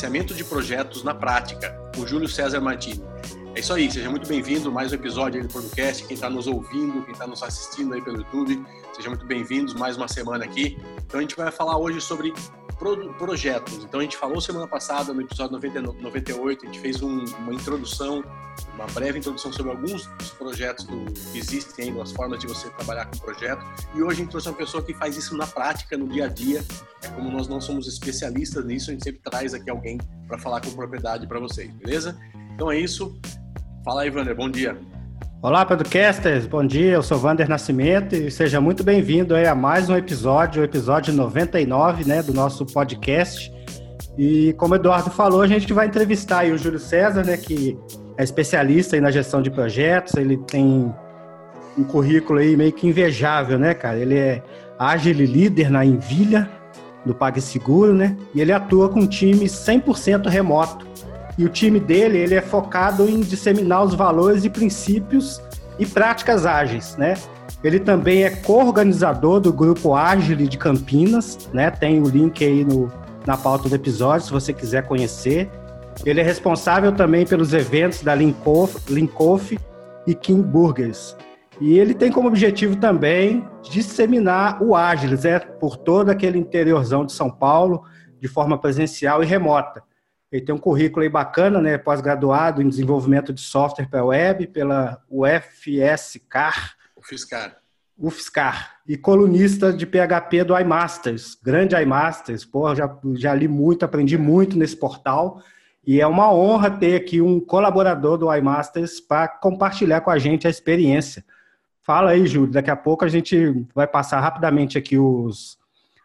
Gerenciamento de Projetos na Prática, com Júlio César Martini. É isso aí, seja muito bem-vindo mais um episódio aí do podcast. Quem está nos ouvindo, quem está nos assistindo aí pelo YouTube, sejam muito bem-vindos mais uma semana aqui. Então a gente vai falar hoje sobre projetos. Então a gente falou semana passada, no episódio 90, 98, a gente fez um, uma introdução, uma breve introdução sobre alguns dos projetos do, que existem aí, as formas de você trabalhar com projeto. E hoje a gente trouxe uma pessoa que faz isso na prática, no dia a dia. É como nós não somos especialistas nisso, a gente sempre traz aqui alguém para falar com propriedade para vocês, beleza? Então é isso. Fala aí, Wander, bom dia. Olá, Podcasters, bom dia, eu sou Vander Nascimento e seja muito bem-vindo a mais um episódio, o episódio 99 né, do nosso podcast. E como o Eduardo falou, a gente vai entrevistar o Júlio César, né, que é especialista na gestão de projetos, ele tem um currículo aí meio que invejável, né, cara? Ele é ágil líder na Envilha, do PagSeguro, né? E ele atua com um time 100% remoto e o time dele, ele é focado em disseminar os valores e princípios e práticas ágeis, né? Ele também é co-organizador do grupo Agile de Campinas, né? Tem o link aí no, na pauta do episódio, se você quiser conhecer. Ele é responsável também pelos eventos da Linkoff e King Burgers. E ele tem como objetivo também disseminar o Agilis, né? Por todo aquele interiorzão de São Paulo, de forma presencial e remota. Ele tem um currículo aí bacana, né? Pós-graduado em desenvolvimento de software para web pela UFSCar. UFSCar. UFSCar. E colunista de PHP do iMasters. Grande iMasters. Pô, já, já li muito, aprendi muito nesse portal. E é uma honra ter aqui um colaborador do iMasters para compartilhar com a gente a experiência. Fala aí, Júlio. Daqui a pouco a gente vai passar rapidamente aqui os,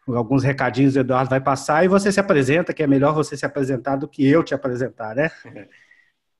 alguns recadinhos o Eduardo vai passar e você se apresenta, que é melhor você se apresentar do que eu te apresentar, né?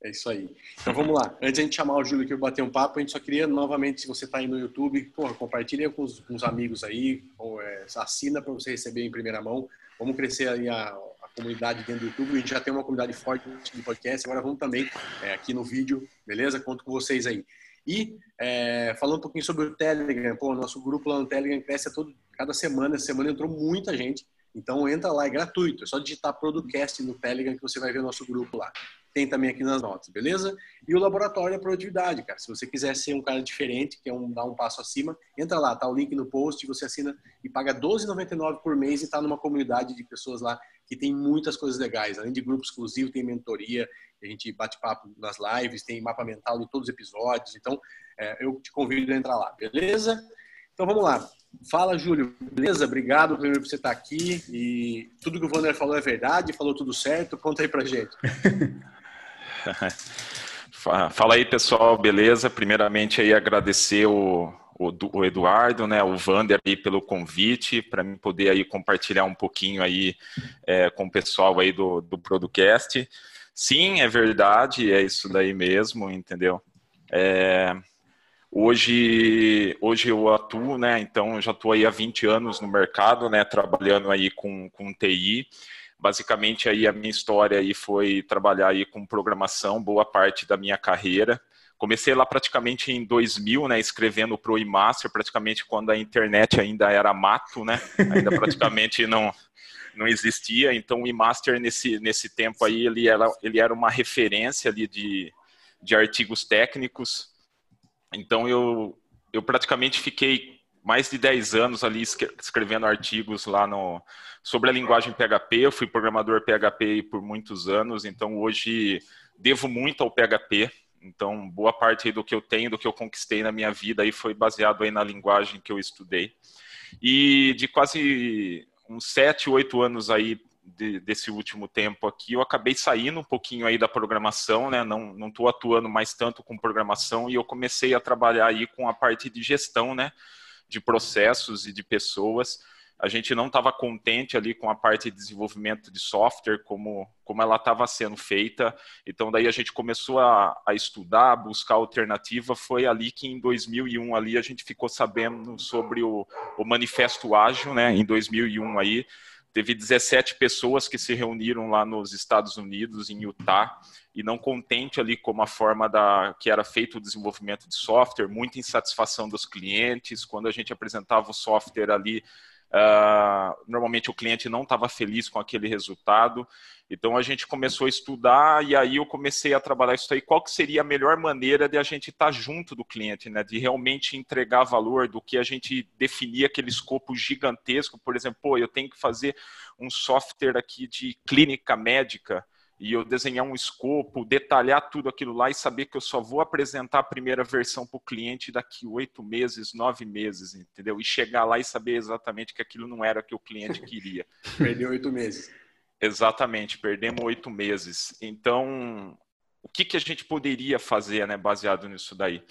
É isso aí. Então vamos lá. Antes de a gente chamar o Júlio aqui para bater um papo, a gente só queria novamente, se você está aí no YouTube, porra, compartilha com os, com os amigos aí, ou, é, assina para você receber em primeira mão. Vamos crescer aí a, a, comunidade dentro do YouTube. A gente já tem uma comunidade forte de podcast, agora vamos também é, aqui no vídeo, beleza? Conto com vocês aí. E é, falando um pouquinho sobre o Telegram, pô, nosso grupo lá no Telegram cresce todo, cada semana. Essa semana entrou muita gente. Então entra lá, é gratuito. É só digitar Producast no Telegram que você vai ver o nosso grupo lá. Tem também aqui nas notas, beleza? E o laboratório da produtividade, cara. Se você quiser ser um cara diferente, quer um, dar um passo acima, entra lá, tá o link no post, você assina e paga R$12,99 por mês e está numa comunidade de pessoas lá que tem muitas coisas legais. Além de grupo exclusivo, tem mentoria, a gente bate papo nas lives, tem mapa mental de todos os episódios. Então, é, eu te convido a entrar lá, beleza? Então vamos lá. Fala, Júlio. Beleza? Obrigado primeiro por você estar aqui. E tudo que o Wander falou é verdade, falou tudo certo. Conta aí pra gente. Fala aí, pessoal. Beleza? Primeiramente aí agradecer o, o, Eduardo, né, o Vander aí pelo convite, para mim poder aí compartilhar um pouquinho aí é, com o pessoal aí do, do Producast. Sim, é verdade, é isso daí mesmo, entendeu? É, hoje, hoje eu atuo, né, então eu já estou aí há 20 anos no mercado, né, trabalhando aí com, com TI, basicamente aí a minha história aí foi trabalhar aí com programação boa parte da minha carreira, Comecei lá praticamente em 2000, né, escrevendo pro iMaster, praticamente quando a internet ainda era mato, né, ainda praticamente não não existia. Então o iMaster nesse nesse tempo aí ele era ele era uma referência ali de de artigos técnicos. Então eu eu praticamente fiquei mais de 10 anos ali escrevendo artigos lá no sobre a linguagem PHP. Eu fui programador PHP por muitos anos, então hoje devo muito ao PHP então, boa parte do que eu tenho, do que eu conquistei na minha vida aí foi baseado aí na linguagem que eu estudei. E de quase uns sete, oito anos aí de, desse último tempo aqui, eu acabei saindo um pouquinho aí da programação, né? Não não estou atuando mais tanto com programação e eu comecei a trabalhar aí com a parte de gestão, né? De processos e de pessoas a gente não estava contente ali com a parte de desenvolvimento de software, como, como ela estava sendo feita. Então, daí a gente começou a, a estudar, a buscar alternativa. Foi ali que em 2001 ali a gente ficou sabendo sobre o, o Manifesto Ágil, né? Em 2001 aí, teve 17 pessoas que se reuniram lá nos Estados Unidos, em Utah, e não contente ali com a forma da que era feito o desenvolvimento de software, muita insatisfação dos clientes. Quando a gente apresentava o software ali, Uh, normalmente o cliente não estava feliz com aquele resultado. Então a gente começou a estudar e aí eu comecei a trabalhar isso aí. Qual que seria a melhor maneira de a gente estar tá junto do cliente, né? De realmente entregar valor, do que a gente definir aquele escopo gigantesco. Por exemplo, eu tenho que fazer um software aqui de clínica médica e eu desenhar um escopo, detalhar tudo aquilo lá e saber que eu só vou apresentar a primeira versão para o cliente daqui oito meses, nove meses, entendeu? E chegar lá e saber exatamente que aquilo não era o que o cliente queria. Perdeu oito meses. Exatamente, perdemos oito meses. Então, o que, que a gente poderia fazer, né, baseado nisso daí?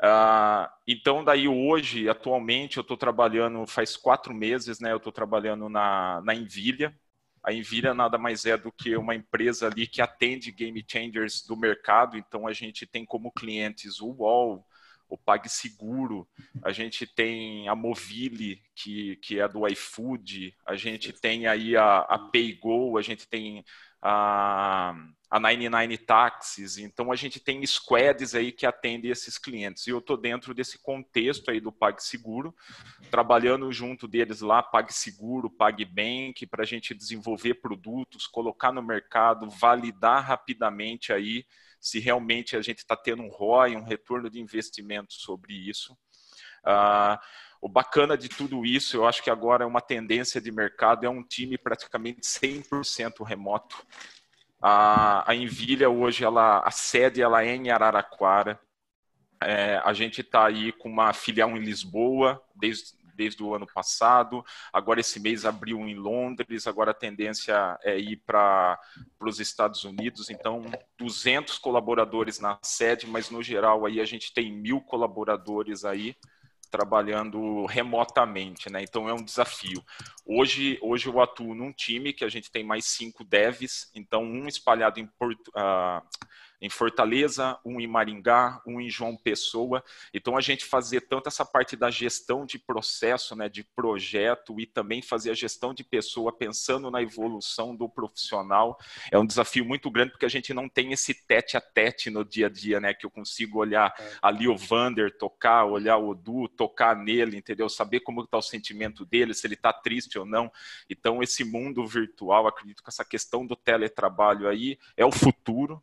Uh, então, daí hoje, atualmente, eu estou trabalhando, faz quatro meses, né, eu estou trabalhando na, na Envilha, a Envira nada mais é do que uma empresa ali que atende game changers do mercado. Então a gente tem como clientes o UOL, o PagSeguro, a gente tem a Movile, que, que é do iFood, a gente tem aí a, a PayGo, a gente tem a, a 99 Taxis, então a gente tem squads aí que atendem esses clientes. E eu estou dentro desse contexto aí do PagSeguro, trabalhando junto deles lá, PagSeguro, PagBank, para a gente desenvolver produtos, colocar no mercado, validar rapidamente aí se realmente a gente está tendo um ROI, um retorno de investimento sobre isso. Ah, o bacana de tudo isso, eu acho que agora é uma tendência de mercado, é um time praticamente 100% remoto. A, a Envilha hoje, ela, a sede ela é em Araraquara. É, a gente está aí com uma filial em Lisboa desde, desde o ano passado. Agora esse mês abriu em Londres. Agora a tendência é ir para os Estados Unidos. Então 200 colaboradores na sede, mas no geral aí a gente tem mil colaboradores aí trabalhando remotamente, né? Então é um desafio. Hoje, hoje eu atuo num time que a gente tem mais cinco devs, então um espalhado em Porto, uh, em Fortaleza, um em Maringá, um em João Pessoa. Então a gente fazer tanto essa parte da gestão de processo, né, de projeto e também fazer a gestão de pessoa pensando na evolução do profissional é um desafio muito grande porque a gente não tem esse tete a tete no dia a dia, né, que eu consigo olhar é. ali o Vander tocar, olhar o Odu, tocar nele, entendeu? Saber como está o sentimento dele, se ele está triste ou não. Então esse mundo virtual, acredito que essa questão do teletrabalho aí é o futuro,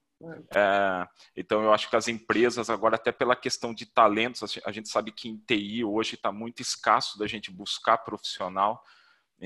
é, então, eu acho que as empresas, agora, até pela questão de talentos, a gente sabe que em TI hoje está muito escasso da gente buscar profissional.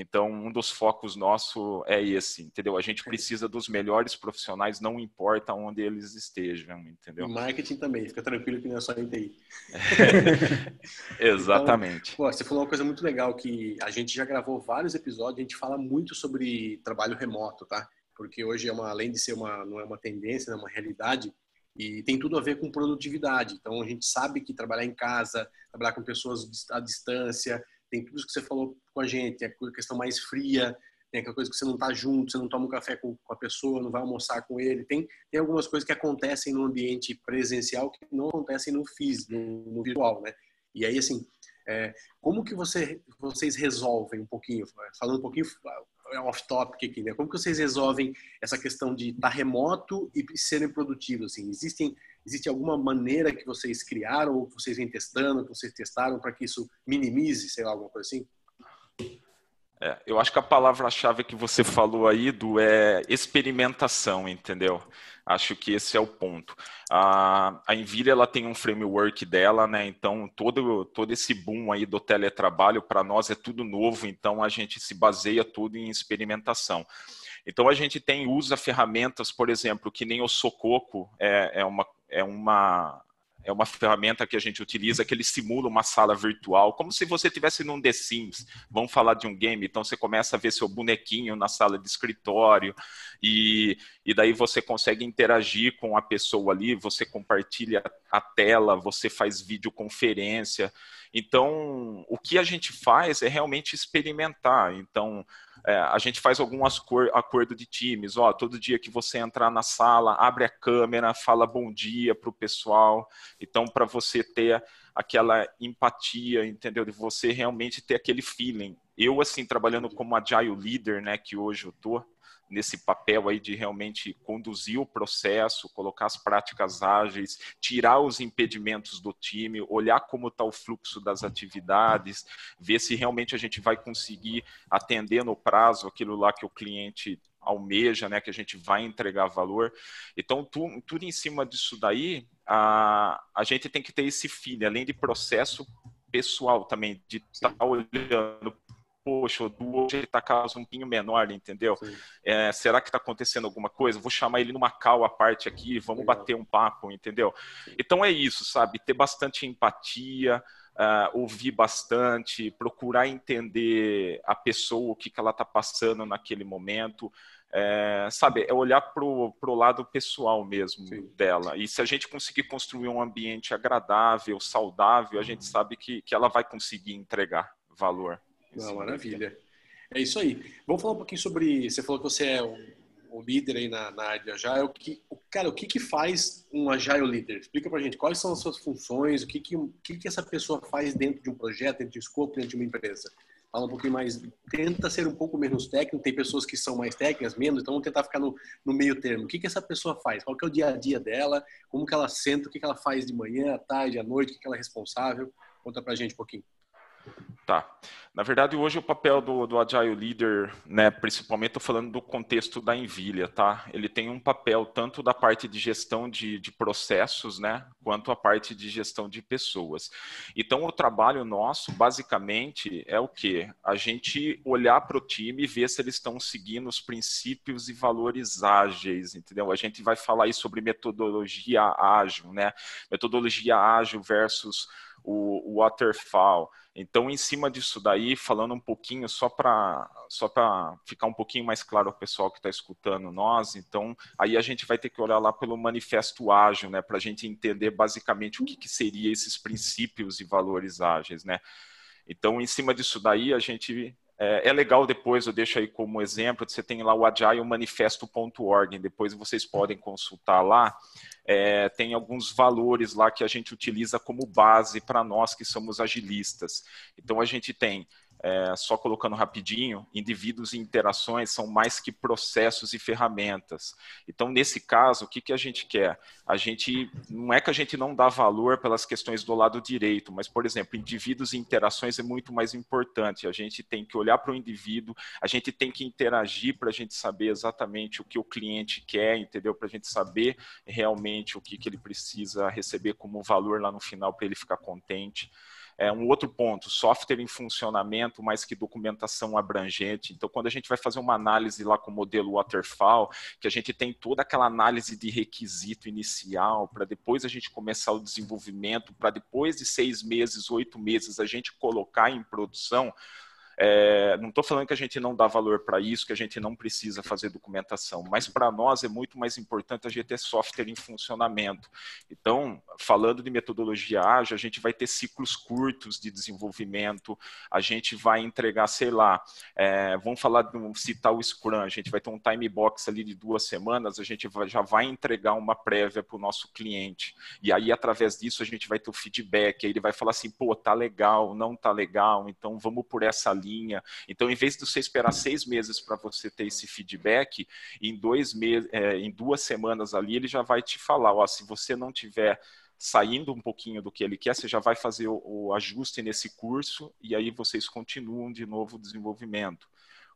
Então, um dos focos nosso é esse, entendeu? A gente precisa dos melhores profissionais, não importa onde eles estejam, entendeu? Marketing também, fica tranquilo que não é só em TI. Exatamente. Então, pô, você falou uma coisa muito legal, que a gente já gravou vários episódios, a gente fala muito sobre trabalho remoto, tá? Porque hoje é uma, além de ser uma, não é uma tendência, é uma realidade, e tem tudo a ver com produtividade. Então a gente sabe que trabalhar em casa, trabalhar com pessoas à distância, tem tudo isso que você falou com a gente, é a questão mais fria, tem aquela coisa que você não está junto, você não toma um café com, com, a pessoa, não vai almoçar com ele. Tem, tem algumas coisas que acontecem no ambiente presencial que não acontecem no físico, no, no virtual, né? E aí, assim, é, como que você, vocês resolvem um pouquinho, falando um pouquinho off-topic aqui, né? Como que vocês resolvem essa questão de estar remoto e serem produtivos? Assim? Existem, existe alguma maneira que vocês criaram, ou que vocês vêm testando, que vocês testaram para que isso minimize, sei lá, alguma coisa assim? É, eu acho que a palavra-chave que você falou aí, do é experimentação, entendeu? Acho que esse é o ponto. A, a Nvidia ela tem um framework dela, né? Então todo todo esse boom aí do teletrabalho para nós é tudo novo, então a gente se baseia tudo em experimentação. Então a gente tem usa ferramentas, por exemplo, que nem o Sococo é, é uma é uma é uma ferramenta que a gente utiliza que ele simula uma sala virtual, como se você estivesse num The Sims. Vamos falar de um game, então você começa a ver seu bonequinho na sala de escritório e, e daí você consegue interagir com a pessoa ali, você compartilha a tela, você faz videoconferência. Então, o que a gente faz é realmente experimentar. Então, é, a gente faz algum acordo de times. Ó, todo dia que você entrar na sala, abre a câmera, fala bom dia para o pessoal. Então, para você ter aquela empatia, entendeu? De você realmente ter aquele feeling. Eu, assim, trabalhando como agile leader, né, que hoje eu tô, nesse papel aí de realmente conduzir o processo, colocar as práticas ágeis, tirar os impedimentos do time, olhar como está o fluxo das atividades, ver se realmente a gente vai conseguir atender no prazo aquilo lá que o cliente almeja, né, que a gente vai entregar valor. Então, tu, tudo em cima disso daí, a, a gente tem que ter esse feeling, além de processo pessoal também, de estar tá olhando poxa, o do hoje está caso um pouquinho menor, entendeu? É, será que está acontecendo alguma coisa? Vou chamar ele numa cal à parte aqui, vamos Legal. bater um papo, entendeu? Então é isso, sabe? Ter bastante empatia, uh, ouvir bastante, procurar entender a pessoa, o que, que ela está passando naquele momento. É, sabe, é olhar para o lado pessoal mesmo Sim. dela. E se a gente conseguir construir um ambiente agradável, saudável, a gente sabe que, que ela vai conseguir entregar valor. Não, maravilha. É isso aí. Vamos falar um pouquinho sobre. Você falou que você é o, o líder aí na, na área de Agile. O que, o, cara, o que, que faz um Agile líder? Explica pra gente quais são as suas funções, o que, que, o que, que essa pessoa faz dentro de um projeto, dentro de um escopo, dentro de uma empresa. Fala um pouquinho mais, tenta ser um pouco menos técnico, tem pessoas que são mais técnicas, menos, então vamos tentar ficar no, no meio termo. O que, que essa pessoa faz? Qual que é o dia a dia dela? Como que ela senta? O que, que ela faz de manhã, à tarde, à noite? O que, que ela é responsável? Conta pra gente um pouquinho. Tá. Na verdade, hoje o papel do, do Agile Leader, né, principalmente estou falando do contexto da Envilha, tá? Ele tem um papel tanto da parte de gestão de, de processos, né, quanto a parte de gestão de pessoas. Então, o trabalho nosso, basicamente, é o quê? A gente olhar para o time e ver se eles estão seguindo os princípios e valores ágeis, entendeu? A gente vai falar aí sobre metodologia ágil, né? Metodologia ágil versus o, waterfall. Então, em cima disso daí, falando um pouquinho, só para só ficar um pouquinho mais claro ao pessoal que está escutando nós, então, aí a gente vai ter que olhar lá pelo manifesto ágil, né, para a gente entender basicamente o que, que seria esses princípios e valores ágeis, né. Então, em cima disso daí, a gente é, é, legal depois, eu deixo aí como exemplo, você tem lá o agilemanifesto.org, depois vocês podem consultar lá. É, tem alguns valores lá que a gente utiliza como base para nós que somos agilistas. Então a gente tem é, só colocando rapidinho, indivíduos e interações são mais que processos e ferramentas. Então, nesse caso, o que, que a gente quer? A gente não é que a gente não dá valor pelas questões do lado direito, mas, por exemplo, indivíduos e interações é muito mais importante. A gente tem que olhar para o indivíduo, a gente tem que interagir para a gente saber exatamente o que o cliente quer, entendeu? Para a gente saber realmente o que, que ele precisa receber como valor lá no final para ele ficar contente. É, um outro ponto, software em funcionamento, mais que documentação abrangente. Então, quando a gente vai fazer uma análise lá com o modelo Waterfall, que a gente tem toda aquela análise de requisito inicial, para depois a gente começar o desenvolvimento, para depois de seis meses, oito meses, a gente colocar em produção, é, não estou falando que a gente não dá valor para isso, que a gente não precisa fazer documentação, mas para nós é muito mais importante a gente ter software em funcionamento. Então, falando de metodologia ágil, a gente vai ter ciclos curtos de desenvolvimento, a gente vai entregar, sei lá, é, vamos falar, de, citar o Scrum, a gente vai ter um time box ali de duas semanas, a gente vai, já vai entregar uma prévia para o nosso cliente. E aí, através disso, a gente vai ter o feedback, aí ele vai falar assim, pô, tá legal, não tá legal, então vamos por essa linha linha. Então, em vez de você esperar seis meses para você ter esse feedback, em dois é, em duas semanas ali, ele já vai te falar, ó, se você não tiver saindo um pouquinho do que ele quer, você já vai fazer o, o ajuste nesse curso e aí vocês continuam de novo o desenvolvimento.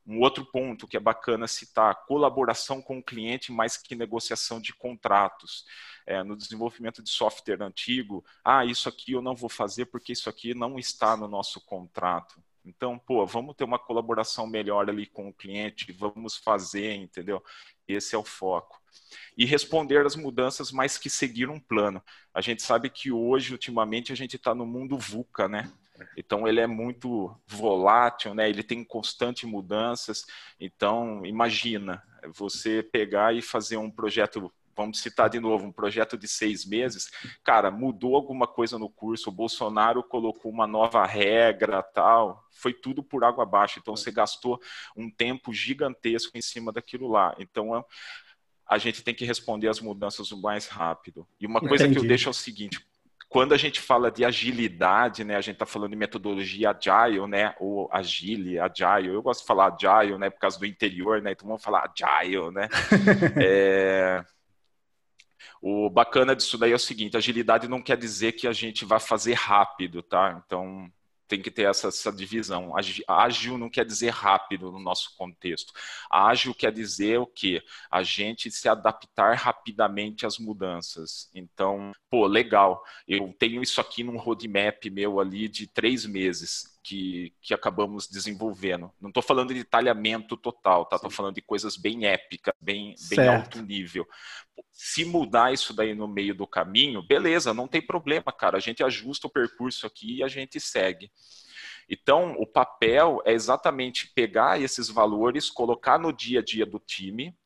Um outro ponto que é bacana citar, colaboração com o cliente mais que negociação de contratos. É, no desenvolvimento de software antigo, ah, isso aqui eu não vou fazer porque isso aqui não está no nosso contrato. Então, pô, vamos ter uma colaboração melhor ali com o cliente, vamos fazer, entendeu? Esse é o foco. E responder às mudanças, mas que seguir um plano. A gente sabe que hoje, ultimamente, a gente está no mundo VUCA, né? Então ele é muito volátil, né? Ele tem constante mudanças. Então imagina você pegar e fazer um projeto vamos citar de novo, um projeto de seis meses, cara, mudou alguma coisa no curso, o Bolsonaro colocou uma nova regra, tal, foi tudo por água abaixo. Então você gastou um tempo gigantesco em cima daquilo lá. Então a gente tem que responder às mudanças o mais rápido. E uma coisa Entendi. que eu deixo é o seguinte: quando a gente fala de agilidade, né, a gente está falando de metodologia agile, né, ou agile, agile. Eu gosto de falar agile, né, por causa do interior, né, então vamos falar agile, né. é... O bacana disso daí é o seguinte: agilidade não quer dizer que a gente vai fazer rápido, tá? Então, tem que ter essa, essa, divisão. Ágil não quer dizer rápido no nosso contexto. Ágil quer dizer o quê? A gente se adaptar rapidamente às mudanças. Então, pô, legal. Eu tenho isso aqui num roadmap meu ali de três meses. Que, que acabamos desenvolvendo. Não estou falando de talhamento total, tá? Estou falando de coisas bem épicas, bem, bem alto nível. Se mudar isso daí no meio do caminho, beleza, não tem problema, cara. A gente ajusta o percurso aqui e a gente segue. Então, o papel é exatamente pegar esses valores, colocar no dia a dia do time,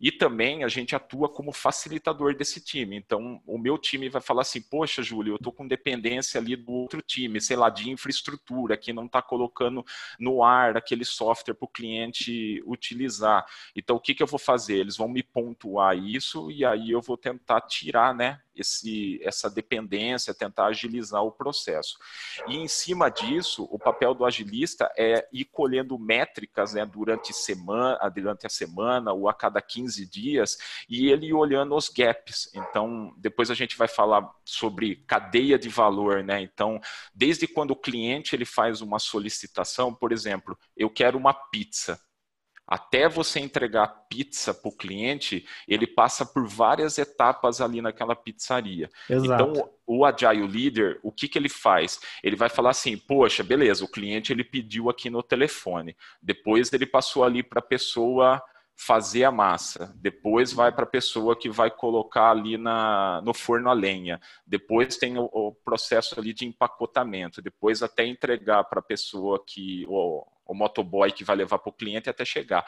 e também a gente atua como facilitador desse time. Então, o meu time vai falar assim: Poxa, Júlio, eu estou com dependência ali do outro time, sei lá, de infraestrutura, que não está colocando no ar aquele software para o cliente utilizar. Então, o que, que eu vou fazer? Eles vão me pontuar isso e aí eu vou tentar tirar, né? esse, essa dependência, tentar agilizar o processo. E em cima disso, o papel do agilista é ir colhendo métricas né, durante, semana, durante a semana ou a cada 15 dias e ele olhando os gaps. Então, depois a gente vai falar sobre cadeia de valor, né? Então, desde quando o cliente ele faz uma solicitação, por exemplo, eu quero uma pizza até você entregar a pizza para o cliente, ele passa por várias etapas ali naquela pizzaria. Exato. Então, o Agile Leader, o que, que ele faz? Ele vai falar assim, poxa, beleza, o cliente ele pediu aqui no telefone. Depois ele passou ali para a pessoa fazer a massa, depois vai para a pessoa que vai colocar ali na, no forno a lenha, depois tem o, o processo ali de empacotamento, depois até entregar para a pessoa que o motoboy que vai levar para o cliente até chegar.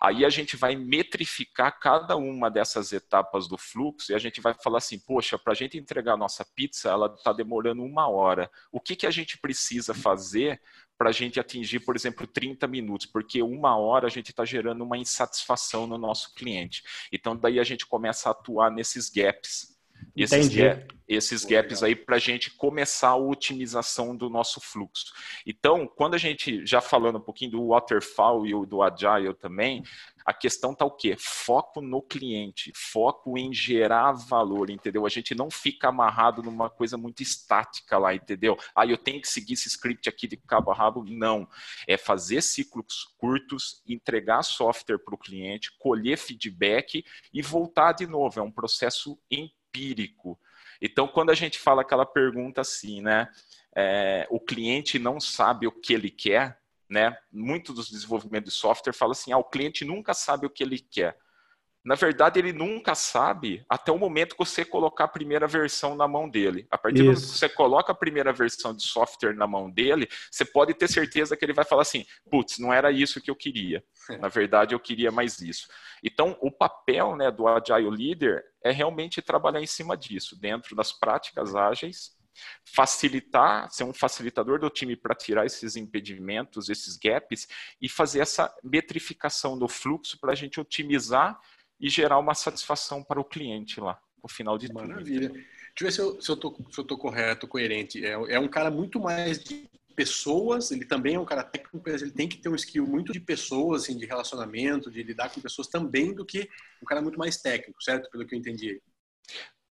Aí a gente vai metrificar cada uma dessas etapas do fluxo e a gente vai falar assim, poxa, para a gente entregar a nossa pizza, ela está demorando uma hora. O que, que a gente precisa fazer para a gente atingir, por exemplo, 30 minutos, porque uma hora a gente está gerando uma insatisfação no nosso cliente. Então, daí a gente começa a atuar nesses gaps. Esses, ga esses gaps aí para a gente começar a otimização do nosso fluxo. Então, quando a gente, já falando um pouquinho do waterfall e do agile também, a questão tá o quê? Foco no cliente, foco em gerar valor, entendeu? A gente não fica amarrado numa coisa muito estática lá, entendeu? Ah, eu tenho que seguir esse script aqui de cabo a rabo. Não. É fazer ciclos curtos, entregar software para o cliente, colher feedback e voltar de novo. É um processo empírico. Então, quando a gente fala aquela pergunta assim, né? É, o cliente não sabe o que ele quer, né? Muito dos desenvolvimentos de software fala assim: ah, o cliente nunca sabe o que ele quer. Na verdade, ele nunca sabe até o momento que você colocar a primeira versão na mão dele. A partir Isso. do momento que você coloca a primeira versão de software na mão dele, você pode ter certeza que ele vai falar assim: putz, não era isso que eu queria. Na verdade, eu queria mais isso. Então, o papel né, do Agile Leader é realmente trabalhar em cima disso, dentro das práticas ágeis, facilitar, ser um facilitador do time para tirar esses impedimentos, esses gaps e fazer essa metrificação do fluxo para a gente otimizar e gerar uma satisfação para o cliente lá, no final de Maravilha. tudo. Deixa eu ver se eu, eu, tô, se eu tô correto, coerente. É, é um cara muito mais de pessoas, ele também é um cara técnico, mas ele tem que ter um skill muito de pessoas, assim, de relacionamento, de lidar com pessoas também do que um cara muito mais técnico, certo? Pelo que eu entendi.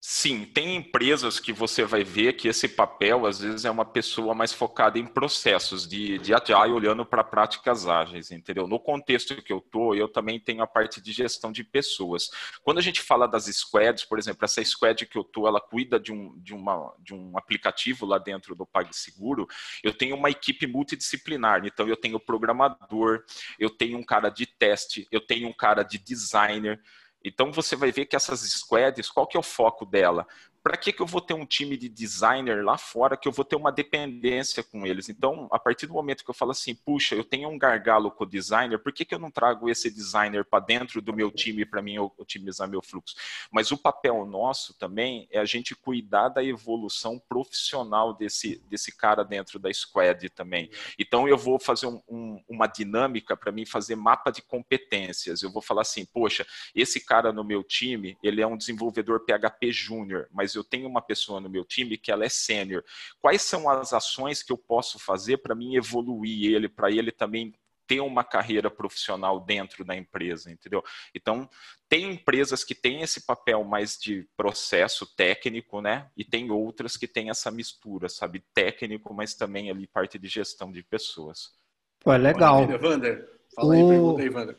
Sim, tem empresas que você vai ver que esse papel, às vezes, é uma pessoa mais focada em processos de, de agile, olhando para práticas ágeis, entendeu? No contexto que eu estou, eu também tenho a parte de gestão de pessoas. Quando a gente fala das squads, por exemplo, essa squad que eu estou, ela cuida de um, de, uma, de um aplicativo lá dentro do PagSeguro, eu tenho uma equipe multidisciplinar, então eu tenho programador, eu tenho um cara de teste, eu tenho um cara de designer, então você vai ver que essas squads, qual que é o foco dela? Para que, que eu vou ter um time de designer lá fora que eu vou ter uma dependência com eles? Então, a partir do momento que eu falo assim, puxa, eu tenho um gargalo com o designer, por que, que eu não trago esse designer para dentro do meu time para mim otimizar meu fluxo? Mas o papel nosso também é a gente cuidar da evolução profissional desse, desse cara dentro da squad também. Então, eu vou fazer um, um, uma dinâmica para mim fazer mapa de competências. Eu vou falar assim, poxa, esse cara no meu time, ele é um desenvolvedor PHP júnior, mas mas eu tenho uma pessoa no meu time que ela é sênior. Quais são as ações que eu posso fazer para mim evoluir ele, para ele também ter uma carreira profissional dentro da empresa, entendeu? Então, tem empresas que têm esse papel mais de processo técnico, né? E tem outras que têm essa mistura, sabe? Técnico, mas também ali parte de gestão de pessoas. Pô, é legal. Wander, fala aí, o... pergunta aí, Wander.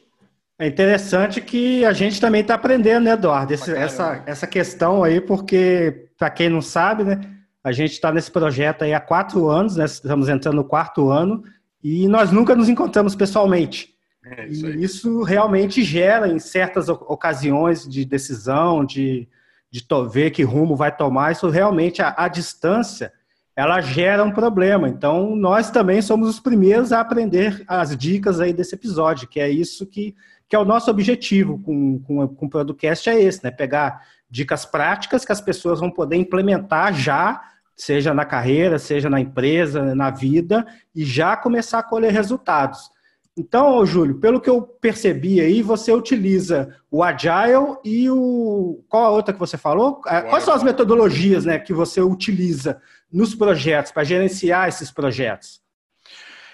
É interessante que a gente também está aprendendo, né, Eduardo? Esse, essa, essa questão aí, porque, para quem não sabe, né, a gente está nesse projeto aí há quatro anos, né, estamos entrando no quarto ano, e nós nunca nos encontramos pessoalmente. É isso e isso realmente gera, em certas ocasiões de decisão, de, de ver que rumo vai tomar, isso realmente, a, a distância, ela gera um problema. Então, nós também somos os primeiros a aprender as dicas aí desse episódio, que é isso que, que é o nosso objetivo com, com, com o Producast, é esse, né? Pegar dicas práticas que as pessoas vão poder implementar já seja na carreira, seja na empresa, na vida, e já começar a colher resultados. Então, Júlio, pelo que eu percebi aí, você utiliza o Agile e o. Qual a outra que você falou? Quais são as metodologias né, que você utiliza nos projetos, para gerenciar esses projetos?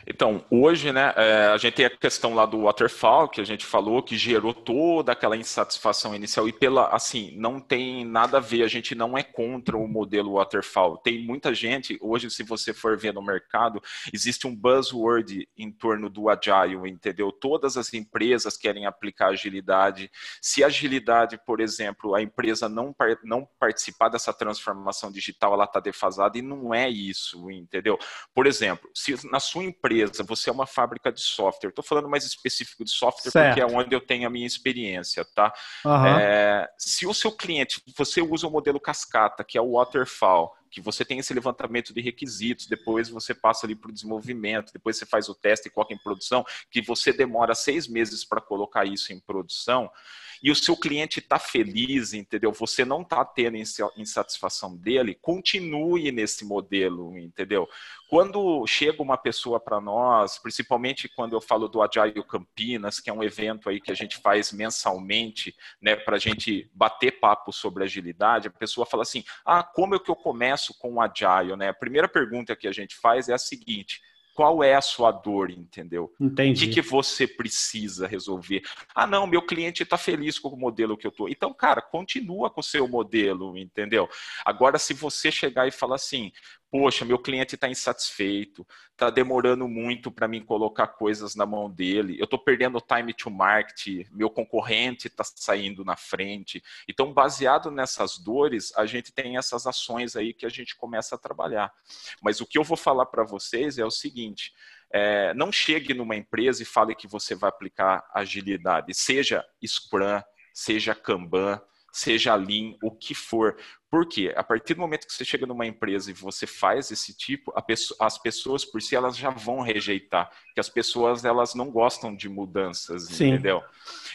Então, hoje, né, é, a gente tem a questão lá do waterfall, que a gente falou, que gerou toda aquela insatisfação inicial, e pela, assim, não tem nada a ver, a gente não é contra o modelo waterfall. Tem muita gente, hoje, se você for ver no mercado, existe um buzzword em torno do agile, entendeu? Todas as empresas querem aplicar agilidade. Se agilidade, por exemplo, a empresa não, não participar dessa transformação digital, ela está defasada, e não é isso, entendeu? Por exemplo, se na sua empresa empresa, você é uma fábrica de software. Estou falando mais específico de software certo. porque é onde eu tenho a minha experiência, tá? Uhum. É, se o seu cliente, você usa o modelo cascata, que é o waterfall, que você tem esse levantamento de requisitos, depois você passa ali para o desenvolvimento, depois você faz o teste e coloca em produção, que você demora seis meses para colocar isso em produção e o seu cliente está feliz, entendeu? Você não está tendo insatisfação dele, continue nesse modelo, entendeu? Quando chega uma pessoa para nós, principalmente quando eu falo do Agile Campinas, que é um evento aí que a gente faz mensalmente, né, para a gente bater papo sobre agilidade, a pessoa fala assim: ah, como é que eu começo com o Agile? Né? A primeira pergunta que a gente faz é a seguinte: qual é a sua dor, entendeu? Entendi. O que, que você precisa resolver? Ah, não, meu cliente está feliz com o modelo que eu estou. Então, cara, continua com o seu modelo, entendeu? Agora, se você chegar e falar assim, poxa, meu cliente está insatisfeito, está demorando muito para mim colocar coisas na mão dele, eu estou perdendo time to market, meu concorrente está saindo na frente. Então, baseado nessas dores, a gente tem essas ações aí que a gente começa a trabalhar. Mas o que eu vou falar para vocês é o seguinte: é, não chegue numa empresa e fale que você vai aplicar agilidade, seja Scrum, seja Kanban, seja Lean, o que for. Por quê? A partir do momento que você chega numa empresa e você faz esse tipo, pessoa, as pessoas por si elas já vão rejeitar, porque as pessoas elas não gostam de mudanças, Sim. entendeu?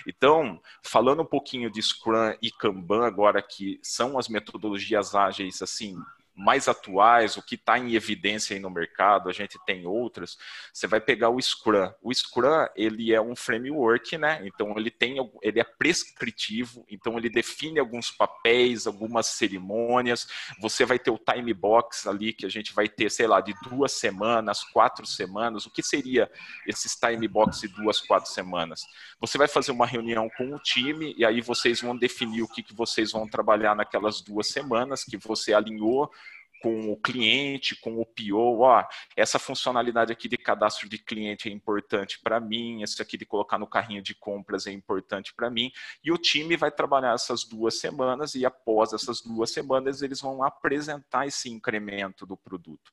Então, falando um pouquinho de Scrum e Kanban agora que são as metodologias ágeis assim mais atuais, o que está em evidência aí no mercado, a gente tem outras, você vai pegar o Scrum. O Scrum, ele é um framework, né? Então ele tem ele é prescritivo, então ele define alguns papéis, algumas cerimônias. Você vai ter o time box ali que a gente vai ter, sei lá, de duas semanas, quatro semanas. O que seria esses time box de duas, quatro semanas? Você vai fazer uma reunião com o time e aí vocês vão definir o que, que vocês vão trabalhar naquelas duas semanas que você alinhou com o cliente, com o PO, ó, essa funcionalidade aqui de cadastro de cliente é importante para mim, esse aqui de colocar no carrinho de compras é importante para mim, e o time vai trabalhar essas duas semanas e após essas duas semanas eles vão apresentar esse incremento do produto.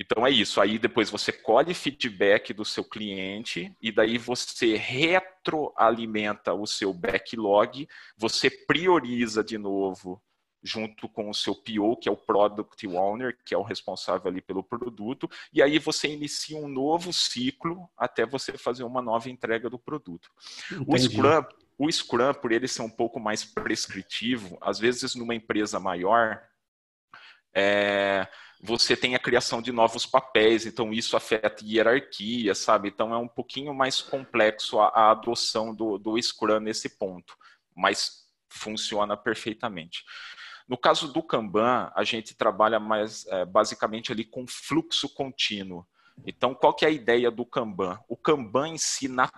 Então é isso. Aí depois você colhe feedback do seu cliente e daí você retroalimenta o seu backlog, você prioriza de novo junto com o seu PO, que é o Product Owner, que é o responsável ali pelo produto, e aí você inicia um novo ciclo até você fazer uma nova entrega do produto. O Scrum, o Scrum, por ele ser um pouco mais prescritivo, às vezes numa empresa maior, é, você tem a criação de novos papéis, então isso afeta hierarquia, sabe? Então é um pouquinho mais complexo a, a adoção do, do Scrum nesse ponto, mas funciona perfeitamente. No caso do Kanban, a gente trabalha mais é, basicamente ali com fluxo contínuo. Então, qual que é a ideia do Kanban? O Kanban em si, na,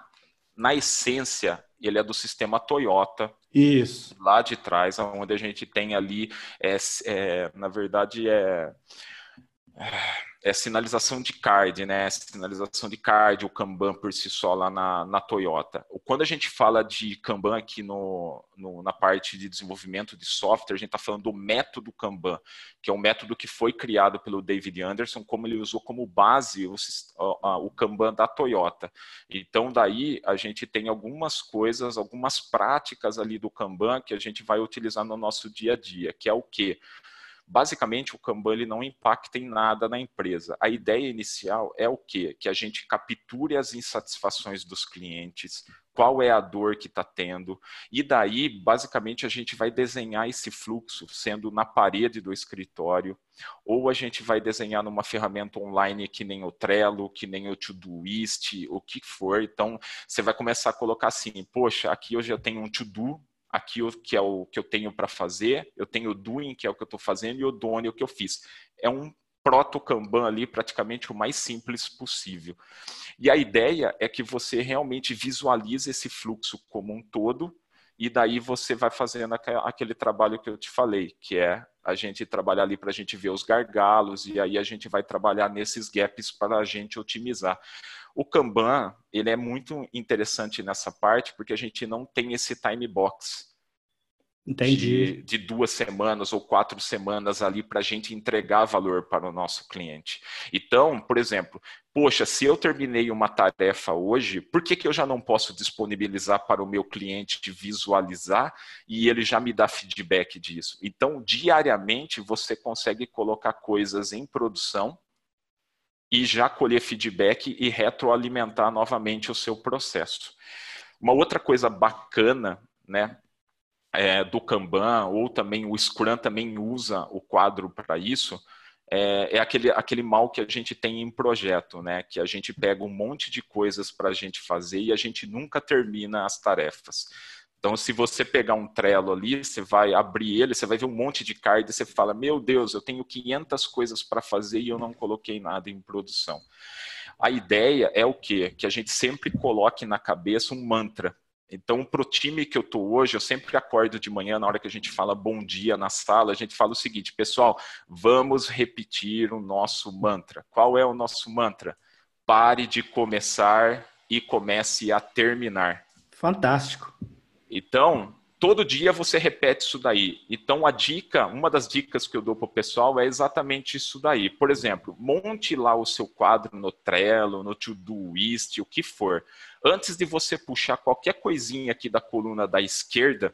na essência, ele é do sistema Toyota. Isso. Lá de trás, onde a gente tem ali, é, é na verdade, é é sinalização de card, né? Sinalização de card, o Kanban por si só lá na, na Toyota. Quando a gente fala de Kanban aqui no, no na parte de desenvolvimento de software, a gente está falando do método Kanban, que é um método que foi criado pelo David Anderson, como ele usou como base o, o Kanban da Toyota. Então, daí a gente tem algumas coisas, algumas práticas ali do Kanban que a gente vai utilizar no nosso dia a dia, que é o quê? Basicamente, o Kanban ele não impacta em nada na empresa. A ideia inicial é o quê? Que a gente capture as insatisfações dos clientes, qual é a dor que está tendo, e daí, basicamente, a gente vai desenhar esse fluxo, sendo na parede do escritório, ou a gente vai desenhar numa ferramenta online que nem o Trello, que nem o Todoist, o que for. Então, você vai começar a colocar assim, poxa, aqui eu tenho um to-do, aqui o que é o que eu tenho para fazer, eu tenho o doing, que é o que eu estou fazendo, e o done, o que eu fiz. É um proto Kanban ali, praticamente o mais simples possível. E a ideia é que você realmente visualize esse fluxo como um todo, e daí você vai fazendo aquele trabalho que eu te falei, que é a gente trabalhar ali para a gente ver os gargalos, e aí a gente vai trabalhar nesses gaps para a gente otimizar. O Kanban, ele é muito interessante nessa parte, porque a gente não tem esse time box. Entendi. De, de duas semanas ou quatro semanas ali para a gente entregar valor para o nosso cliente. Então, por exemplo, poxa, se eu terminei uma tarefa hoje, por que, que eu já não posso disponibilizar para o meu cliente visualizar e ele já me dá feedback disso? Então, diariamente você consegue colocar coisas em produção e já colher feedback e retroalimentar novamente o seu processo. Uma outra coisa bacana, né, é, do Kanban, ou também o Scrum também usa o quadro para isso, é, é, aquele, aquele mal que a gente tem em projeto, né? Que a gente pega um monte de coisas para a gente fazer e a gente nunca termina as tarefas. Então, se você pegar um Trello ali, você vai abrir ele, você vai ver um monte de card e você fala: Meu Deus, eu tenho 500 coisas para fazer e eu não coloquei nada em produção. A ideia é o quê? Que a gente sempre coloque na cabeça um mantra. Então, para o time que eu estou hoje, eu sempre acordo de manhã, na hora que a gente fala bom dia na sala, a gente fala o seguinte, pessoal, vamos repetir o nosso mantra. Qual é o nosso mantra? Pare de começar e comece a terminar. Fantástico. Então, todo dia você repete isso daí. Então, a dica, uma das dicas que eu dou para o pessoal é exatamente isso daí. Por exemplo, monte lá o seu quadro no Trello, no Todoist, o que for. Antes de você puxar qualquer coisinha aqui da coluna da esquerda,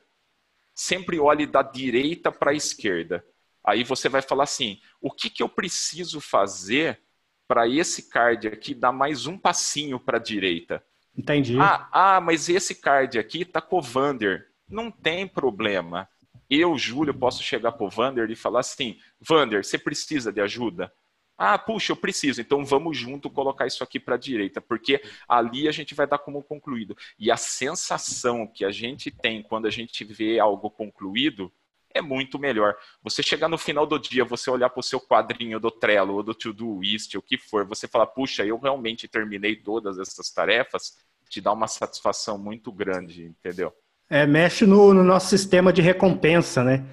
sempre olhe da direita para a esquerda. Aí você vai falar assim: o que, que eu preciso fazer para esse card aqui dar mais um passinho para a direita? Entendi. Ah, ah, mas esse card aqui tá com o Vander. Não tem problema. Eu, Júlio, posso chegar pro Vander e falar assim: Vander, você precisa de ajuda? Ah, puxa, eu preciso. Então vamos junto colocar isso aqui para a direita, porque ali a gente vai dar como concluído. E a sensação que a gente tem quando a gente vê algo concluído é muito melhor. Você chegar no final do dia, você olhar para o seu quadrinho do Trello ou do Todoist, o que for, você falar, puxa, eu realmente terminei todas essas tarefas, te dá uma satisfação muito grande, entendeu? É, mexe no, no nosso sistema de recompensa, né?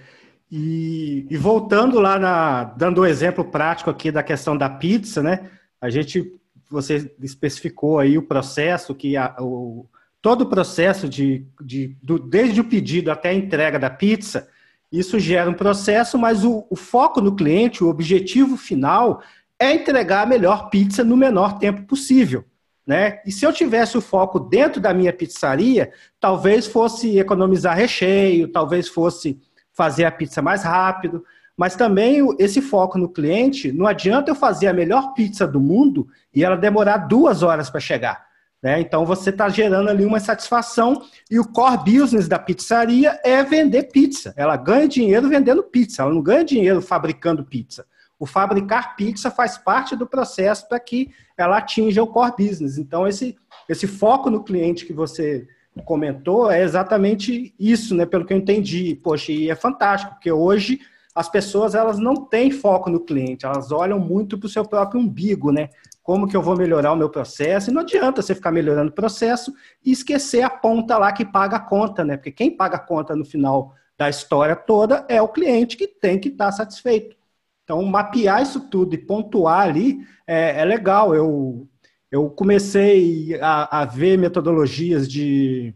E, e, voltando lá na, dando o um exemplo prático aqui da questão da pizza, né? A gente, você especificou aí o processo que a, o, todo o processo de, de do, desde o pedido até a entrega da pizza, isso gera um processo, mas o, o foco no cliente, o objetivo final é entregar a melhor pizza no menor tempo possível. Né? E se eu tivesse o foco dentro da minha pizzaria, talvez fosse economizar recheio, talvez fosse fazer a pizza mais rápido, mas também esse foco no cliente, não adianta eu fazer a melhor pizza do mundo e ela demorar duas horas para chegar. Né? Então você está gerando ali uma satisfação e o core business da pizzaria é vender pizza. Ela ganha dinheiro vendendo pizza, ela não ganha dinheiro fabricando pizza. O fabricar pizza faz parte do processo para que ela atinja o core business. Então, esse, esse foco no cliente que você comentou é exatamente isso, né? Pelo que eu entendi. Poxa, e é fantástico, porque hoje as pessoas elas não têm foco no cliente, elas olham muito para o seu próprio umbigo, né? Como que eu vou melhorar o meu processo? E não adianta você ficar melhorando o processo e esquecer a ponta lá que paga a conta, né? Porque quem paga a conta no final da história toda é o cliente que tem que estar satisfeito. Então, mapear isso tudo e pontuar ali é, é legal. Eu, eu comecei a, a ver metodologias de,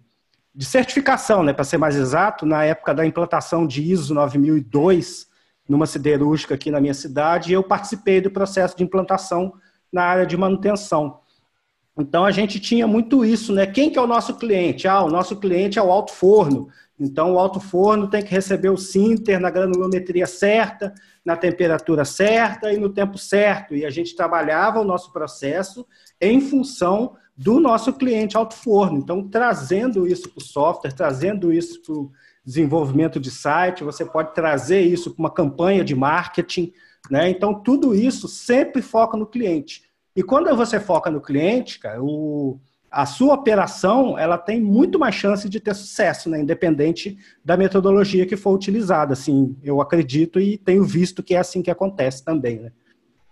de certificação, né, para ser mais exato, na época da implantação de ISO 9002, numa siderúrgica aqui na minha cidade, e eu participei do processo de implantação na área de manutenção. Então a gente tinha muito isso, né? Quem que é o nosso cliente? Ah, o nosso cliente é o alto forno. Então o alto forno tem que receber o sinter na granulometria certa, na temperatura certa e no tempo certo. E a gente trabalhava o nosso processo em função do nosso cliente alto forno. Então trazendo isso para o software, trazendo isso para o desenvolvimento de site, você pode trazer isso para uma campanha de marketing, né? Então tudo isso sempre foca no cliente. E quando você foca no cliente, cara, o, a sua operação ela tem muito mais chance de ter sucesso, né? independente da metodologia que for utilizada. Assim, eu acredito e tenho visto que é assim que acontece também. Né?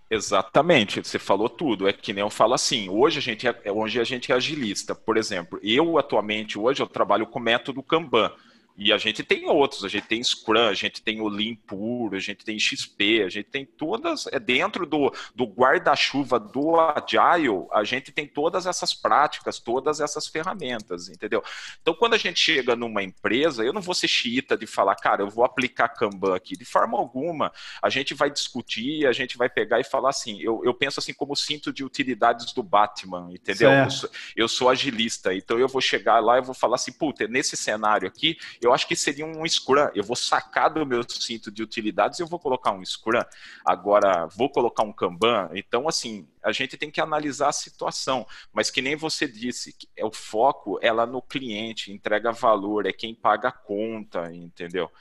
Exatamente, você falou tudo. É que nem eu falo assim. Hoje a gente é, hoje a gente é agilista. Por exemplo, eu atualmente hoje eu trabalho com o método Kanban. E a gente tem outros, a gente tem Scrum, a gente tem o Lean puro, a gente tem XP, a gente tem todas, é dentro do, do guarda-chuva do Agile, a gente tem todas essas práticas, todas essas ferramentas, entendeu? Então, quando a gente chega numa empresa, eu não vou ser xiita de falar, cara, eu vou aplicar Kanban aqui, de forma alguma, a gente vai discutir, a gente vai pegar e falar assim, eu, eu penso assim como cinto de utilidades do Batman, entendeu? Eu sou, eu sou, agilista, então eu vou chegar lá e vou falar assim, puta, nesse cenário aqui, eu acho que seria um Scrum. Eu vou sacar do meu cinto de utilidades e eu vou colocar um Scrum. Agora, vou colocar um Kanban. Então, assim, a gente tem que analisar a situação. Mas que nem você disse, é o foco é lá no cliente, entrega valor, é quem paga a conta, entendeu?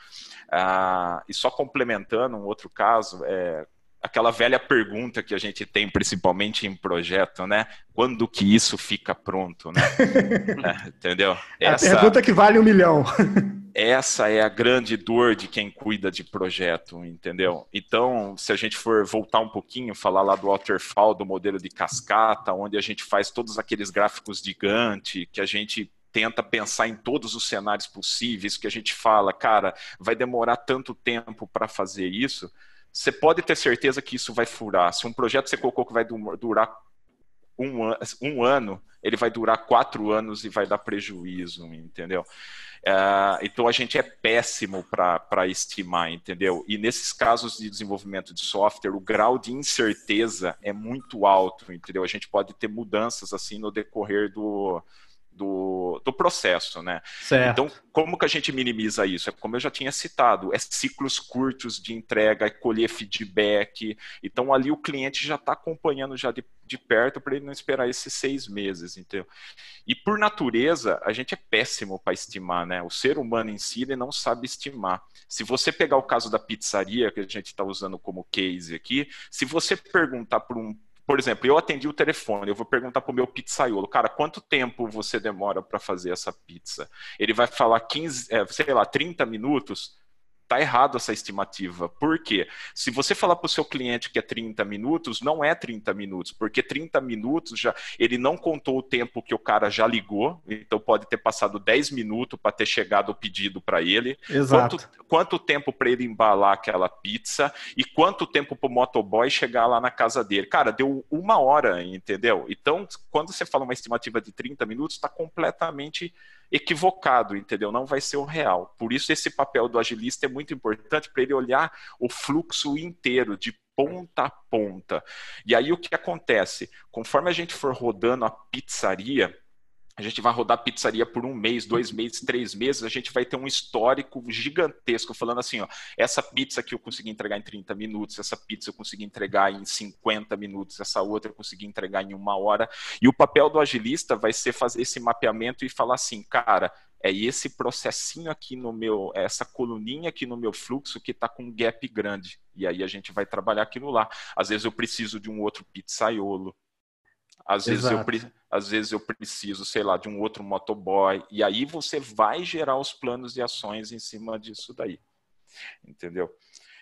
Ah, e só complementando um outro caso, é, aquela velha pergunta que a gente tem principalmente em projeto, né? Quando que isso fica pronto, né? é, entendeu? Essa, a pergunta que vale um milhão. essa é a grande dor de quem cuida de projeto, entendeu? Então, se a gente for voltar um pouquinho, falar lá do waterfall, do modelo de cascata, onde a gente faz todos aqueles gráficos gigantes, que a gente tenta pensar em todos os cenários possíveis, que a gente fala, cara, vai demorar tanto tempo para fazer isso você pode ter certeza que isso vai furar. Se um projeto você colocou que vai durar um, um ano, ele vai durar quatro anos e vai dar prejuízo, entendeu? Uh, então a gente é péssimo para estimar, entendeu? E nesses casos de desenvolvimento de software, o grau de incerteza é muito alto, entendeu? A gente pode ter mudanças assim no decorrer do, do, do processo, né? Certo. Então, como que a gente minimiza isso? É como eu já tinha citado, é ciclos curtos de entrega, é colher feedback. Então, ali o cliente já está acompanhando já de, de perto para ele não esperar esses seis meses, entendeu? E por natureza, a gente é péssimo para estimar, né? O ser humano em si, ele não sabe estimar. Se você pegar o caso da pizzaria, que a gente está usando como case aqui, se você perguntar para um por exemplo, eu atendi o telefone, eu vou perguntar para o meu pizzaiolo, cara, quanto tempo você demora para fazer essa pizza? Ele vai falar 15, é, sei lá, 30 minutos tá errado essa estimativa. Por quê? Se você falar para o seu cliente que é 30 minutos, não é 30 minutos, porque 30 minutos já ele não contou o tempo que o cara já ligou, então pode ter passado 10 minutos para ter chegado o pedido para ele. Exato. Quanto, quanto tempo para ele embalar aquela pizza e quanto tempo para o motoboy chegar lá na casa dele. Cara, deu uma hora, entendeu? Então, quando você fala uma estimativa de 30 minutos, está completamente equivocado, entendeu? Não vai ser o real. Por isso esse papel do agilista é muito importante para ele olhar o fluxo inteiro de ponta a ponta. E aí o que acontece? Conforme a gente for rodando a pizzaria, a gente vai rodar pizzaria por um mês, dois meses, três meses, a gente vai ter um histórico gigantesco, falando assim, ó, essa pizza que eu consegui entregar em 30 minutos, essa pizza eu consegui entregar em 50 minutos, essa outra eu consegui entregar em uma hora. E o papel do agilista vai ser fazer esse mapeamento e falar assim, cara, é esse processinho aqui no meu, é essa coluninha aqui no meu fluxo que está com um gap grande. E aí a gente vai trabalhar aquilo lá. Às vezes eu preciso de um outro pizzaiolo, às vezes, eu, às vezes eu preciso, sei lá, de um outro motoboy. E aí você vai gerar os planos e ações em cima disso daí. Entendeu?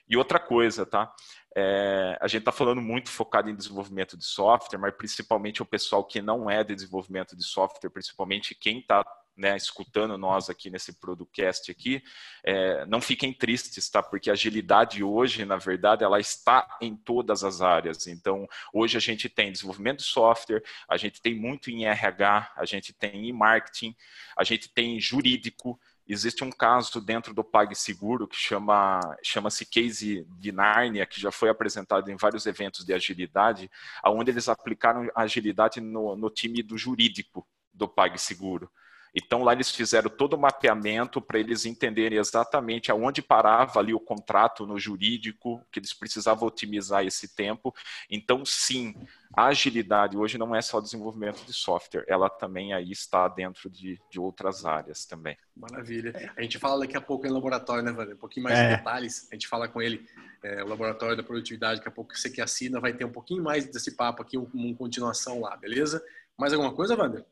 E outra coisa, tá? É, a gente está falando muito focado em desenvolvimento de software, mas principalmente o pessoal que não é de desenvolvimento de software, principalmente quem está né, escutando nós aqui nesse podcast aqui, é, não fiquem tristes, tá? Porque a agilidade hoje, na verdade, ela está em todas as áreas. Então, hoje a gente tem desenvolvimento de software, a gente tem muito em RH, a gente tem em marketing, a gente tem em jurídico, Existe um caso dentro do PagSeguro que chama chama-se Case de Narnia, que já foi apresentado em vários eventos de agilidade, onde eles aplicaram agilidade no, no time do jurídico do PagSeguro. Então, lá eles fizeram todo o mapeamento para eles entenderem exatamente aonde parava ali o contrato no jurídico, que eles precisavam otimizar esse tempo. Então, sim, a agilidade hoje não é só desenvolvimento de software, ela também aí está dentro de, de outras áreas também. Maravilha. A gente fala daqui a pouco em laboratório, né, Wander? Um pouquinho mais é. de detalhes. A gente fala com ele, é, o laboratório da produtividade, daqui a pouco você que assina vai ter um pouquinho mais desse papo aqui, uma continuação lá, beleza? Mais alguma coisa, Wander?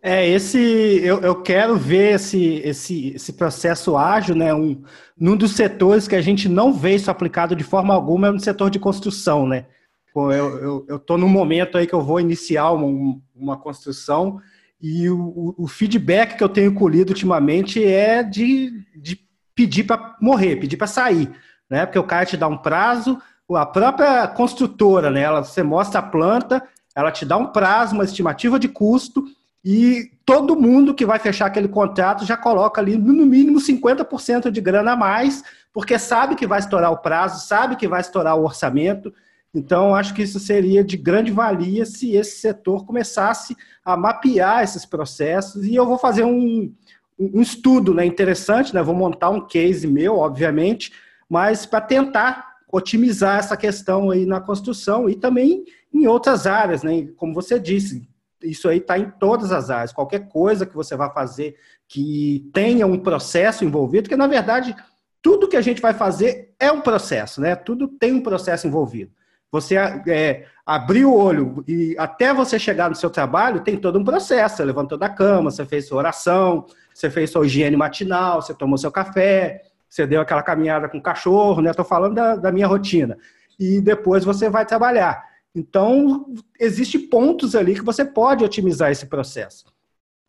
É, esse eu, eu quero ver esse, esse, esse processo ágil, né? Um, num dos setores que a gente não vê isso aplicado de forma alguma é no setor de construção, né? Eu estou num momento aí que eu vou iniciar uma, uma construção e o, o, feedback que eu tenho colhido ultimamente é de, de pedir para morrer, pedir para sair, né? Porque o cara te dá um prazo, a própria construtora, né? Ela, você mostra a planta, ela te dá um prazo, uma estimativa de custo e todo mundo que vai fechar aquele contrato já coloca ali no mínimo 50% de grana a mais, porque sabe que vai estourar o prazo, sabe que vai estourar o orçamento. Então, acho que isso seria de grande valia se esse setor começasse a mapear esses processos. E eu vou fazer um, um estudo né, interessante, né, vou montar um case meu, obviamente, mas para tentar otimizar essa questão aí na construção e também em outras áreas, né? Como você disse, isso aí está em todas as áreas. Qualquer coisa que você vai fazer que tenha um processo envolvido, porque na verdade tudo que a gente vai fazer é um processo, né? Tudo tem um processo envolvido. Você é, abrir o olho e até você chegar no seu trabalho tem todo um processo. Você levantou da cama, você fez sua oração, você fez sua higiene matinal, você tomou seu café, você deu aquela caminhada com o cachorro, né? Estou falando da, da minha rotina. E depois você vai trabalhar. Então, existe pontos ali que você pode otimizar esse processo.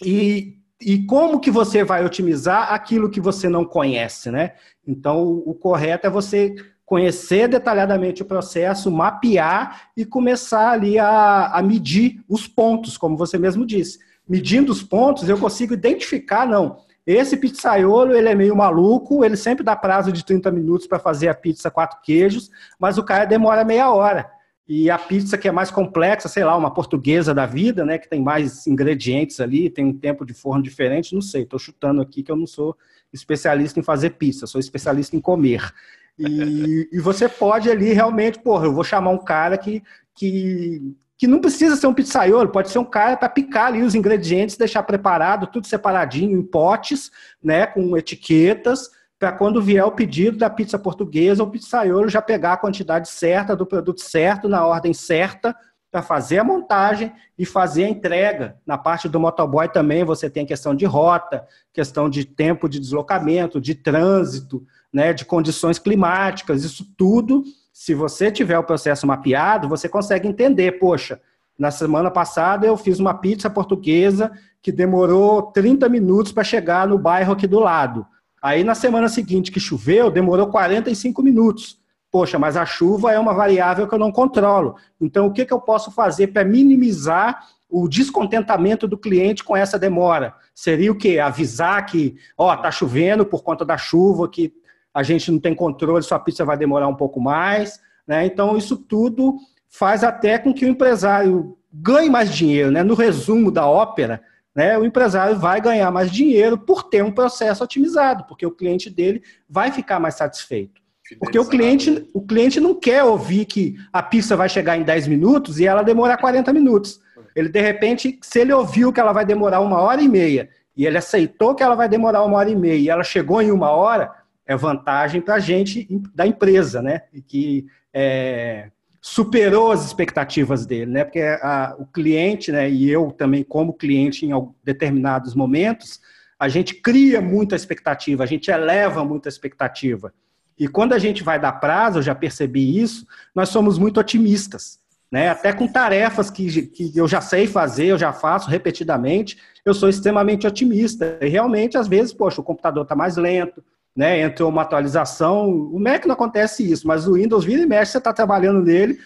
E, e como que você vai otimizar aquilo que você não conhece, né? Então, o, o correto é você conhecer detalhadamente o processo, mapear e começar ali a, a medir os pontos, como você mesmo disse. Medindo os pontos, eu consigo identificar, não, esse pizzaiolo, ele é meio maluco, ele sempre dá prazo de 30 minutos para fazer a pizza quatro queijos, mas o cara demora meia hora. E a pizza que é mais complexa, sei lá, uma portuguesa da vida, né, que tem mais ingredientes ali, tem um tempo de forno diferente, não sei, estou chutando aqui que eu não sou especialista em fazer pizza, sou especialista em comer. E, e você pode ali realmente, porra, eu vou chamar um cara que, que, que não precisa ser um pizzaiolo, pode ser um cara para picar ali os ingredientes, deixar preparado, tudo separadinho em potes, né, com etiquetas, para quando vier o pedido da pizza portuguesa, o pizzaiolo já pegar a quantidade certa do produto certo, na ordem certa, para fazer a montagem e fazer a entrega. Na parte do motoboy também você tem questão de rota, questão de tempo de deslocamento, de trânsito, né, de condições climáticas, isso tudo, se você tiver o processo mapeado, você consegue entender, poxa, na semana passada eu fiz uma pizza portuguesa que demorou 30 minutos para chegar no bairro aqui do lado. Aí na semana seguinte que choveu, demorou 45 minutos. Poxa, mas a chuva é uma variável que eu não controlo. Então, o que, que eu posso fazer para minimizar o descontentamento do cliente com essa demora? Seria o quê? Avisar que, ó, tá chovendo por conta da chuva, que a gente não tem controle, sua pizza vai demorar um pouco mais. Né? Então, isso tudo faz até com que o empresário ganhe mais dinheiro. Né? No resumo da ópera, né, o empresário vai ganhar mais dinheiro por ter um processo otimizado, porque o cliente dele vai ficar mais satisfeito. Porque o cliente, o cliente não quer ouvir que a pizza vai chegar em 10 minutos e ela demorar 40 minutos. Ele, de repente, se ele ouviu que ela vai demorar uma hora e meia e ele aceitou que ela vai demorar uma hora e meia e ela chegou em uma hora, é vantagem para a gente da empresa, né? E que é, superou as expectativas dele, né? Porque a, o cliente, né? E eu também como cliente em determinados momentos, a gente cria muita expectativa, a gente eleva muita expectativa. E quando a gente vai dar prazo, eu já percebi isso, nós somos muito otimistas. Né? Até com tarefas que, que eu já sei fazer, eu já faço repetidamente, eu sou extremamente otimista. E realmente, às vezes, poxa, o computador está mais lento, né? Entrou uma atualização. O Mac não acontece isso, mas o Windows vira e mexe, você está trabalhando nele,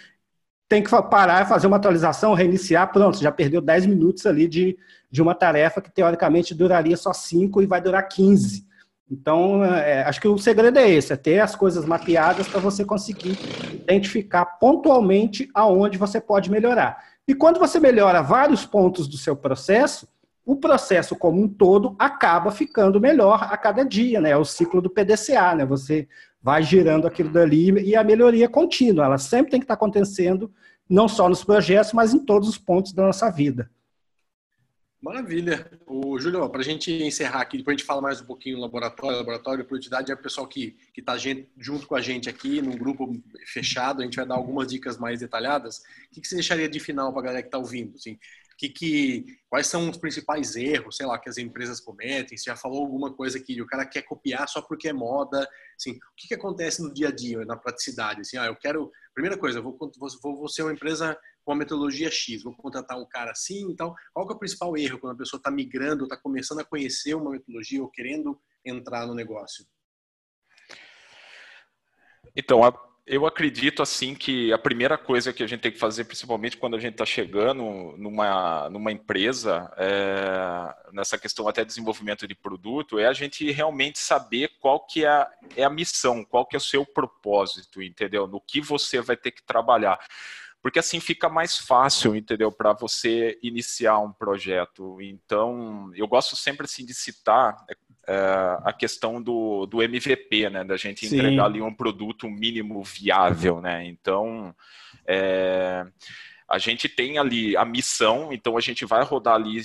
tem que parar, fazer uma atualização, reiniciar, pronto, já perdeu 10 minutos ali de, de uma tarefa que teoricamente duraria só 5 e vai durar 15. Então, é, acho que o segredo é esse, é ter as coisas mapeadas para você conseguir identificar pontualmente aonde você pode melhorar. E quando você melhora vários pontos do seu processo, o processo como um todo acaba ficando melhor a cada dia, né? É o ciclo do PDCA, né? Você vai girando aquilo dali e a melhoria contínua, ela sempre tem que estar acontecendo, não só nos projetos, mas em todos os pontos da nossa vida. Maravilha. O Júlio, para a gente encerrar aqui, depois a gente fala mais um pouquinho do laboratório. Laboratório Produtividade é o pessoal que está junto com a gente aqui, num grupo fechado. A gente vai dar algumas dicas mais detalhadas. O que, que você deixaria de final para a galera que está ouvindo? Assim, que, que, quais são os principais erros, sei lá, que as empresas cometem? Você já falou alguma coisa que o cara quer copiar só porque é moda? Assim, o que, que acontece no dia a dia, na praticidade? Assim, ah, eu quero... Primeira coisa, eu vou, vou, vou ser uma empresa com a metodologia X, vou contratar um cara assim e tal. Qual que é o principal erro quando a pessoa está migrando, está começando a conhecer uma metodologia ou querendo entrar no negócio? Então, eu acredito assim que a primeira coisa que a gente tem que fazer, principalmente quando a gente está chegando numa, numa empresa, é, nessa questão até desenvolvimento de produto, é a gente realmente saber qual que é a, é a missão, qual que é o seu propósito, entendeu? No que você vai ter que trabalhar porque assim fica mais fácil, entendeu, para você iniciar um projeto. Então, eu gosto sempre assim de citar é, a questão do, do MVP, né, da gente Sim. entregar ali um produto mínimo viável, né. Então, é, a gente tem ali a missão, então a gente vai rodar ali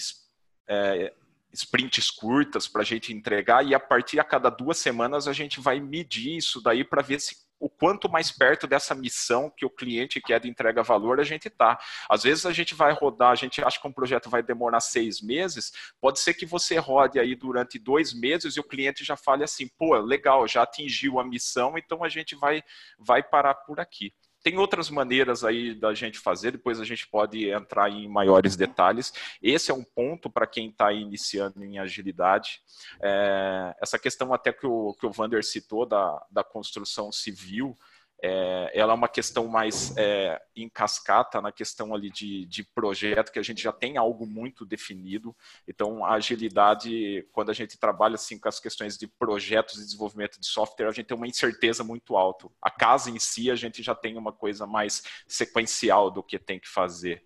é, sprints curtas para a gente entregar e a partir a cada duas semanas a gente vai medir isso daí para ver se o quanto mais perto dessa missão que o cliente quer de entrega valor a gente está. Às vezes a gente vai rodar, a gente acha que um projeto vai demorar seis meses, pode ser que você rode aí durante dois meses e o cliente já fale assim, pô, legal, já atingiu a missão, então a gente vai, vai parar por aqui. Tem outras maneiras aí da gente fazer, depois a gente pode entrar em maiores detalhes. Esse é um ponto para quem está iniciando em agilidade. É, essa questão até que o, que o Vander citou da, da construção civil, é, ela é uma questão mais é, em cascata, na questão ali de, de projeto, que a gente já tem algo muito definido. Então, a agilidade, quando a gente trabalha assim com as questões de projetos de desenvolvimento de software, a gente tem uma incerteza muito alta. A casa em si, a gente já tem uma coisa mais sequencial do que tem que fazer.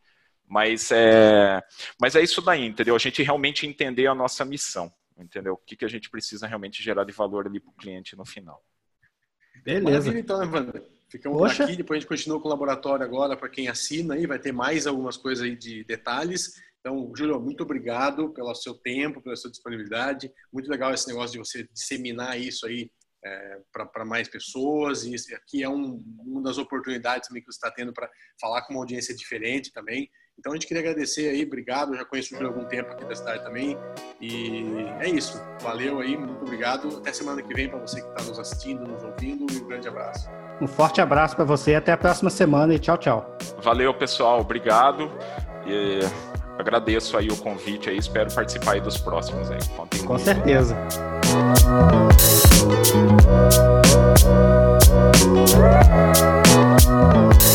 Mas é, mas é isso daí, entendeu? A gente realmente entender a nossa missão, entendeu? O que, que a gente precisa realmente gerar de valor ali para o cliente no final. Beleza. Maravilha, então, Evandro. Ficamos Poxa. aqui, depois a gente continua com o laboratório agora para quem assina aí, vai ter mais algumas coisas aí de detalhes. Então, Júlio, muito obrigado pelo seu tempo, pela sua disponibilidade. Muito legal esse negócio de você disseminar isso aí é, para mais pessoas. E aqui é um, uma das oportunidades também que você está tendo para falar com uma audiência diferente também. Então a gente queria agradecer aí, obrigado. Eu já conheço o Júlio há algum tempo aqui da cidade também. E é isso. Valeu aí, muito obrigado. Até semana que vem para você que está nos assistindo, nos ouvindo. E um grande abraço. Um forte abraço para você. Até a próxima semana e tchau, tchau. Valeu, pessoal. Obrigado. E agradeço aí o convite aí. Espero participar aí dos próximos aí. Contem Com certeza. Música